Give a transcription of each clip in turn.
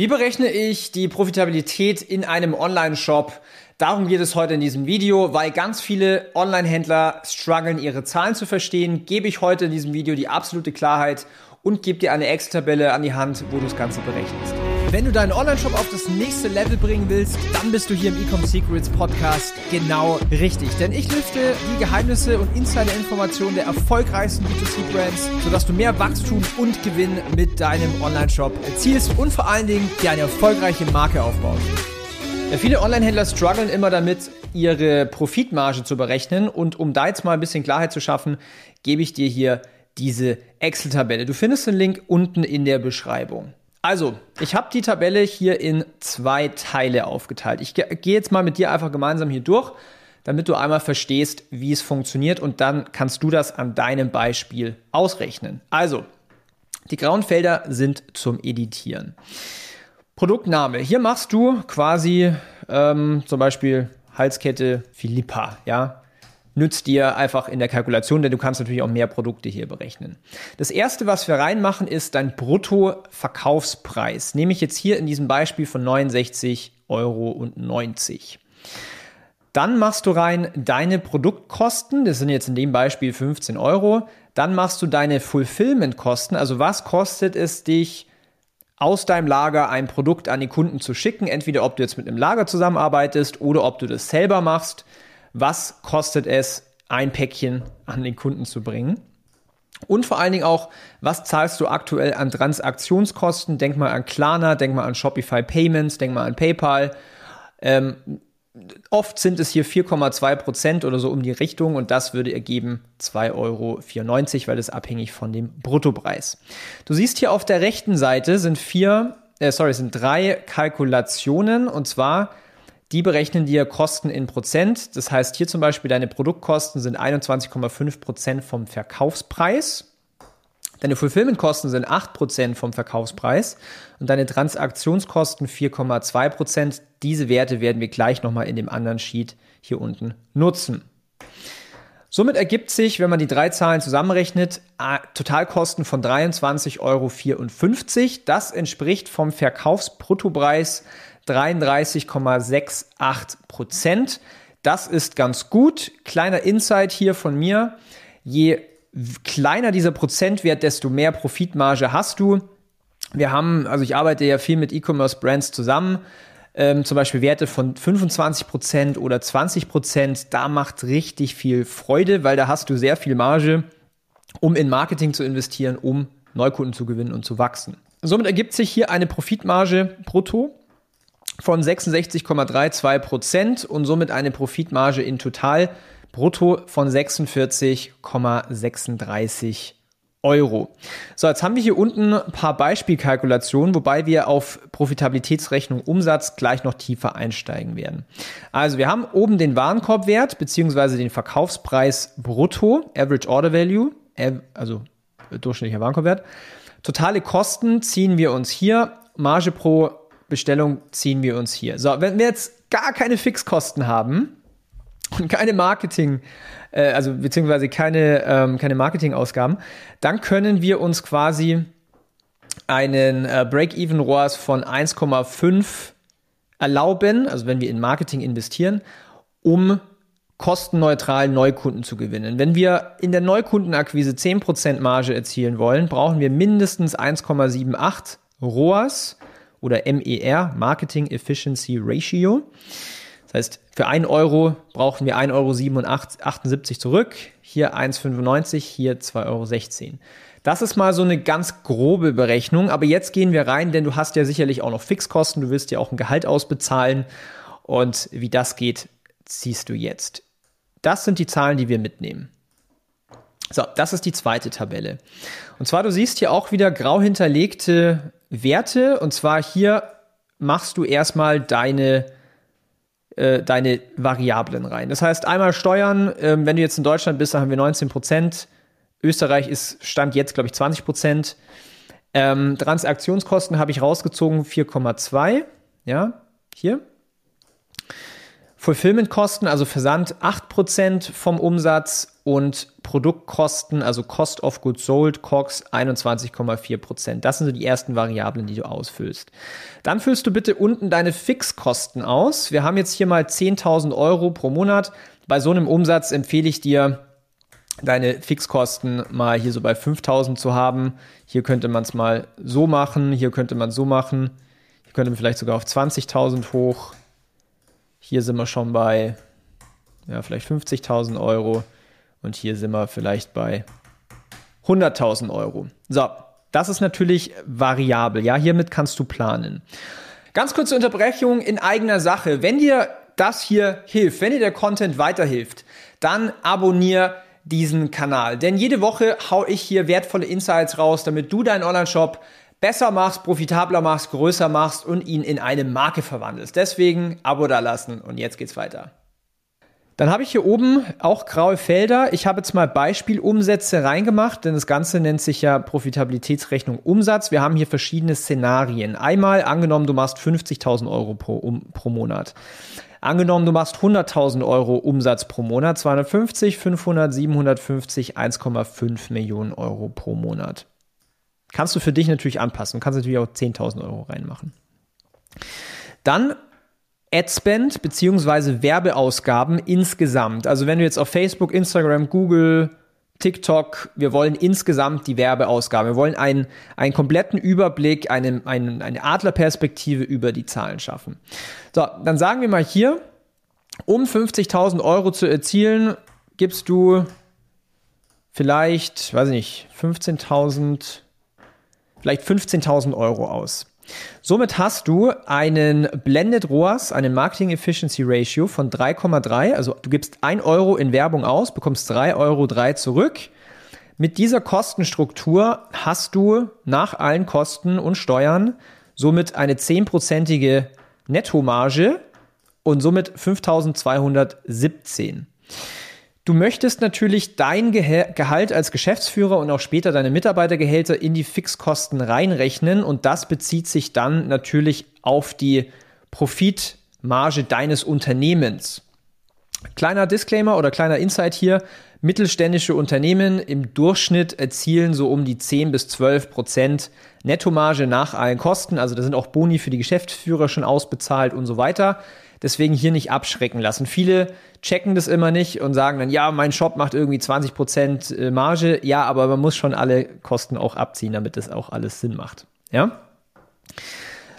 Wie berechne ich die Profitabilität in einem Online-Shop? Darum geht es heute in diesem Video, weil ganz viele Online-Händler strugglen, ihre Zahlen zu verstehen, gebe ich heute in diesem Video die absolute Klarheit und gebe dir eine Excel-Tabelle an die Hand, wo du das Ganze berechnest. Wenn du deinen Online-Shop auf das nächste Level bringen willst, dann bist du hier im Ecom Secrets Podcast genau richtig. Denn ich lüfte die Geheimnisse und Insider-Informationen der erfolgreichsten B2C-Brands, sodass du mehr Wachstum und Gewinn mit deinem Online-Shop erzielst und vor allen Dingen dir eine erfolgreiche Marke aufbaust. Ja, viele Online-Händler strugglen immer damit, ihre Profitmarge zu berechnen. Und um da jetzt mal ein bisschen Klarheit zu schaffen, gebe ich dir hier diese Excel-Tabelle. Du findest den Link unten in der Beschreibung. Also, ich habe die Tabelle hier in zwei Teile aufgeteilt. Ich gehe jetzt mal mit dir einfach gemeinsam hier durch, damit du einmal verstehst, wie es funktioniert und dann kannst du das an deinem Beispiel ausrechnen. Also, die grauen Felder sind zum Editieren. Produktname. Hier machst du quasi ähm, zum Beispiel Halskette Philippa, ja, nützt dir einfach in der Kalkulation, denn du kannst natürlich auch mehr Produkte hier berechnen. Das erste, was wir reinmachen, ist dein Brutto-Verkaufspreis. Nehme ich jetzt hier in diesem Beispiel von 69,90 Euro. Dann machst du rein deine Produktkosten, das sind jetzt in dem Beispiel 15 Euro. Dann machst du deine Fulfillment-Kosten, also was kostet es dich, aus deinem Lager ein Produkt an die Kunden zu schicken, entweder ob du jetzt mit einem Lager zusammenarbeitest oder ob du das selber machst was kostet es, ein Päckchen an den Kunden zu bringen. Und vor allen Dingen auch, was zahlst du aktuell an Transaktionskosten? Denk mal an Klarna, denk mal an Shopify Payments, denk mal an PayPal. Ähm, oft sind es hier 4,2 Prozent oder so um die Richtung und das würde ergeben 2,94 Euro, weil das abhängig von dem Bruttopreis. Du siehst hier auf der rechten Seite sind vier, äh, sorry, sind drei Kalkulationen und zwar die berechnen dir Kosten in Prozent. Das heißt, hier zum Beispiel deine Produktkosten sind 21,5 Prozent vom Verkaufspreis. Deine Fulfillmentkosten sind 8 Prozent vom Verkaufspreis und deine Transaktionskosten 4,2 Prozent. Diese Werte werden wir gleich nochmal in dem anderen Sheet hier unten nutzen. Somit ergibt sich, wenn man die drei Zahlen zusammenrechnet, Totalkosten von 23,54 Euro. Das entspricht vom Verkaufsbruttopreis 33,68 Prozent. Das ist ganz gut. Kleiner Insight hier von mir. Je kleiner dieser Prozentwert, desto mehr Profitmarge hast du. Wir haben, also ich arbeite ja viel mit E-Commerce-Brands zusammen. Ähm, zum Beispiel Werte von 25% oder 20%, da macht richtig viel Freude, weil da hast du sehr viel Marge, um in Marketing zu investieren, um Neukunden zu gewinnen und zu wachsen. Somit ergibt sich hier eine Profitmarge brutto von 66,32 Prozent und somit eine Profitmarge in total brutto von 46,36 Euro. So, jetzt haben wir hier unten ein paar Beispielkalkulationen, wobei wir auf Profitabilitätsrechnung Umsatz gleich noch tiefer einsteigen werden. Also wir haben oben den Warenkorbwert beziehungsweise den Verkaufspreis brutto, Average Order Value, also durchschnittlicher Warenkorbwert. Totale Kosten ziehen wir uns hier, Marge pro Bestellung ziehen wir uns hier. So, wenn wir jetzt gar keine Fixkosten haben und keine Marketing, äh, also beziehungsweise keine, ähm, keine Marketingausgaben, dann können wir uns quasi einen äh, Break-Even-ROAS von 1,5 erlauben, also wenn wir in Marketing investieren, um kostenneutral Neukunden zu gewinnen. Wenn wir in der Neukundenakquise 10% Marge erzielen wollen, brauchen wir mindestens 1,78 ROAS oder MER, Marketing Efficiency Ratio. Das heißt, für 1 Euro brauchen wir 1,78 Euro zurück, hier 1,95, hier 2,16 Euro. Das ist mal so eine ganz grobe Berechnung, aber jetzt gehen wir rein, denn du hast ja sicherlich auch noch Fixkosten, du willst ja auch ein Gehalt ausbezahlen und wie das geht, siehst du jetzt. Das sind die Zahlen, die wir mitnehmen. So, das ist die zweite Tabelle. Und zwar, du siehst hier auch wieder grau hinterlegte Werte. Und zwar hier machst du erstmal deine, äh, deine Variablen rein. Das heißt, einmal Steuern, ähm, wenn du jetzt in Deutschland bist, dann haben wir 19 Prozent. Österreich ist, stand jetzt, glaube ich, 20 Prozent. Ähm, Transaktionskosten habe ich rausgezogen, 4,2. Ja, hier. Fulfillmentkosten, also Versand 8% vom Umsatz und Produktkosten, also Cost of Goods Sold, COGS 21,4 Prozent. Das sind so die ersten Variablen, die du ausfüllst. Dann füllst du bitte unten deine Fixkosten aus. Wir haben jetzt hier mal 10.000 Euro pro Monat. Bei so einem Umsatz empfehle ich dir, deine Fixkosten mal hier so bei 5000 zu haben. Hier könnte man es mal so machen, hier könnte man so machen. Hier könnte man vielleicht sogar auf 20.000 hoch. Hier sind wir schon bei ja, vielleicht 50.000 Euro und hier sind wir vielleicht bei 100.000 Euro. So, das ist natürlich variabel. Ja, hiermit kannst du planen. Ganz kurze Unterbrechung in eigener Sache. Wenn dir das hier hilft, wenn dir der Content weiterhilft, dann abonniere diesen Kanal. Denn jede Woche hau ich hier wertvolle Insights raus, damit du deinen Online-Shop besser machst, profitabler machst, größer machst und ihn in eine Marke verwandelst. Deswegen Abo da lassen und jetzt geht's weiter. Dann habe ich hier oben auch graue Felder. Ich habe jetzt mal Beispielumsätze reingemacht, denn das Ganze nennt sich ja Profitabilitätsrechnung Umsatz. Wir haben hier verschiedene Szenarien. Einmal angenommen, du machst 50.000 Euro pro, um, pro Monat. Angenommen, du machst 100.000 Euro Umsatz pro Monat, 250, 500, 750, 1,5 Millionen Euro pro Monat. Kannst du für dich natürlich anpassen. Du kannst natürlich auch 10.000 Euro reinmachen. Dann Adspend beziehungsweise Werbeausgaben insgesamt. Also wenn du jetzt auf Facebook, Instagram, Google, TikTok, wir wollen insgesamt die Werbeausgaben. Wir wollen einen, einen kompletten Überblick, eine, eine, eine Adlerperspektive über die Zahlen schaffen. So, dann sagen wir mal hier, um 50.000 Euro zu erzielen, gibst du vielleicht, weiß ich nicht, 15.000, vielleicht 15.000 Euro aus. Somit hast du einen Blended ROAS, einen Marketing Efficiency Ratio von 3,3. Also du gibst 1 Euro in Werbung aus, bekommst 3,3 Euro zurück. Mit dieser Kostenstruktur hast du nach allen Kosten und Steuern somit eine 10%ige Nettomarge und somit 5217. Du möchtest natürlich dein Gehalt als Geschäftsführer und auch später deine Mitarbeitergehälter in die Fixkosten reinrechnen und das bezieht sich dann natürlich auf die Profitmarge deines Unternehmens. Kleiner Disclaimer oder kleiner Insight hier. Mittelständische Unternehmen im Durchschnitt erzielen so um die 10 bis 12 Prozent Nettomarge nach allen Kosten. Also da sind auch Boni für die Geschäftsführer schon ausbezahlt und so weiter. Deswegen hier nicht abschrecken lassen. Viele checken das immer nicht und sagen dann, ja, mein Shop macht irgendwie 20 Prozent äh, Marge. Ja, aber man muss schon alle Kosten auch abziehen, damit das auch alles Sinn macht. Ja?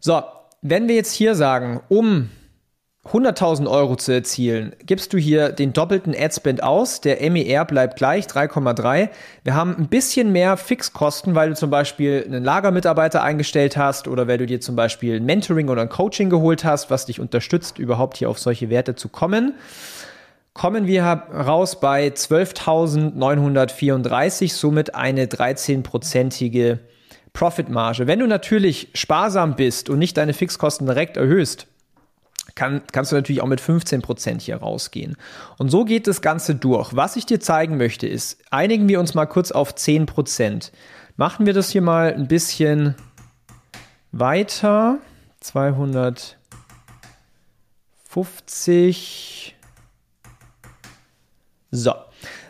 So, wenn wir jetzt hier sagen, um 100.000 Euro zu erzielen, gibst du hier den doppelten Adspend aus. Der MER bleibt gleich, 3,3. Wir haben ein bisschen mehr Fixkosten, weil du zum Beispiel einen Lagermitarbeiter eingestellt hast oder weil du dir zum Beispiel ein Mentoring oder ein Coaching geholt hast, was dich unterstützt, überhaupt hier auf solche Werte zu kommen. Kommen wir raus bei 12.934, somit eine 13-prozentige Profitmarge. Wenn du natürlich sparsam bist und nicht deine Fixkosten direkt erhöhst, kann, kannst du natürlich auch mit 15% hier rausgehen. Und so geht das Ganze durch. Was ich dir zeigen möchte, ist, einigen wir uns mal kurz auf 10%. Machen wir das hier mal ein bisschen weiter. 250. So.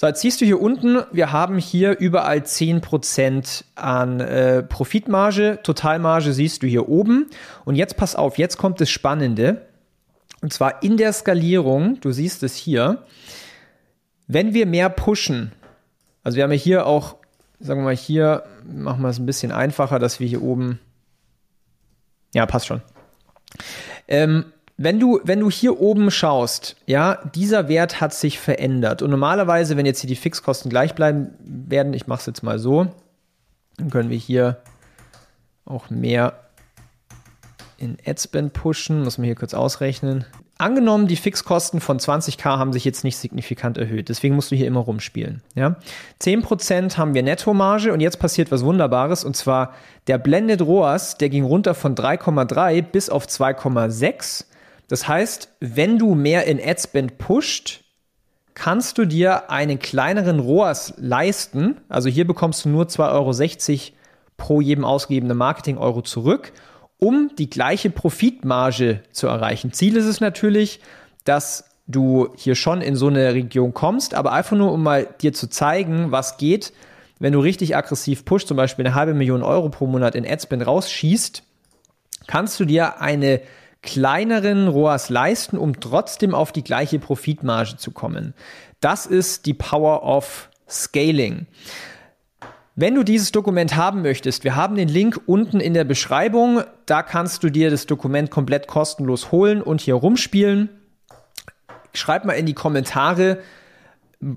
So, jetzt siehst du hier unten, wir haben hier überall 10% an äh, Profitmarge. Totalmarge siehst du hier oben. Und jetzt pass auf, jetzt kommt das Spannende. Und zwar in der Skalierung, du siehst es hier, wenn wir mehr pushen, also wir haben ja hier auch, sagen wir mal hier, machen wir es ein bisschen einfacher, dass wir hier oben, ja, passt schon. Ähm, wenn du, wenn du hier oben schaust, ja, dieser Wert hat sich verändert. Und normalerweise, wenn jetzt hier die Fixkosten gleich bleiben werden, ich mache es jetzt mal so, dann können wir hier auch mehr in Adspend pushen, muss man hier kurz ausrechnen. Angenommen, die Fixkosten von 20k haben sich jetzt nicht signifikant erhöht, deswegen musst du hier immer rumspielen. Ja? 10% haben wir Nettomarge und jetzt passiert was Wunderbares und zwar der Blended ROAS, der ging runter von 3,3 bis auf 2,6. Das heißt, wenn du mehr in Adspend pusht, kannst du dir einen kleineren ROAS leisten. Also hier bekommst du nur 2,60 Euro pro jedem ausgegebenen Marketing-Euro zurück um die gleiche Profitmarge zu erreichen. Ziel ist es natürlich, dass du hier schon in so eine Region kommst, aber einfach nur, um mal dir zu zeigen, was geht, wenn du richtig aggressiv pusht, zum Beispiel eine halbe Million Euro pro Monat in Adspend rausschießt, kannst du dir eine kleineren ROAS leisten, um trotzdem auf die gleiche Profitmarge zu kommen. Das ist die Power of Scaling. Wenn du dieses Dokument haben möchtest, wir haben den Link unten in der Beschreibung. Da kannst du dir das Dokument komplett kostenlos holen und hier rumspielen. Schreib mal in die Kommentare,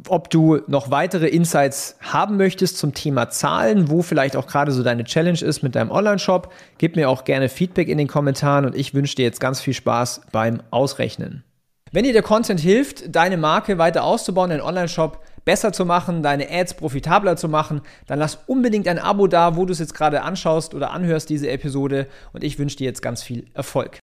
ob du noch weitere Insights haben möchtest zum Thema Zahlen, wo vielleicht auch gerade so deine Challenge ist mit deinem Online-Shop. Gib mir auch gerne Feedback in den Kommentaren und ich wünsche dir jetzt ganz viel Spaß beim Ausrechnen. Wenn dir der Content hilft, deine Marke weiter auszubauen, deinen Online-Shop besser zu machen, deine Ads profitabler zu machen, dann lass unbedingt ein Abo da, wo du es jetzt gerade anschaust oder anhörst, diese Episode. Und ich wünsche dir jetzt ganz viel Erfolg.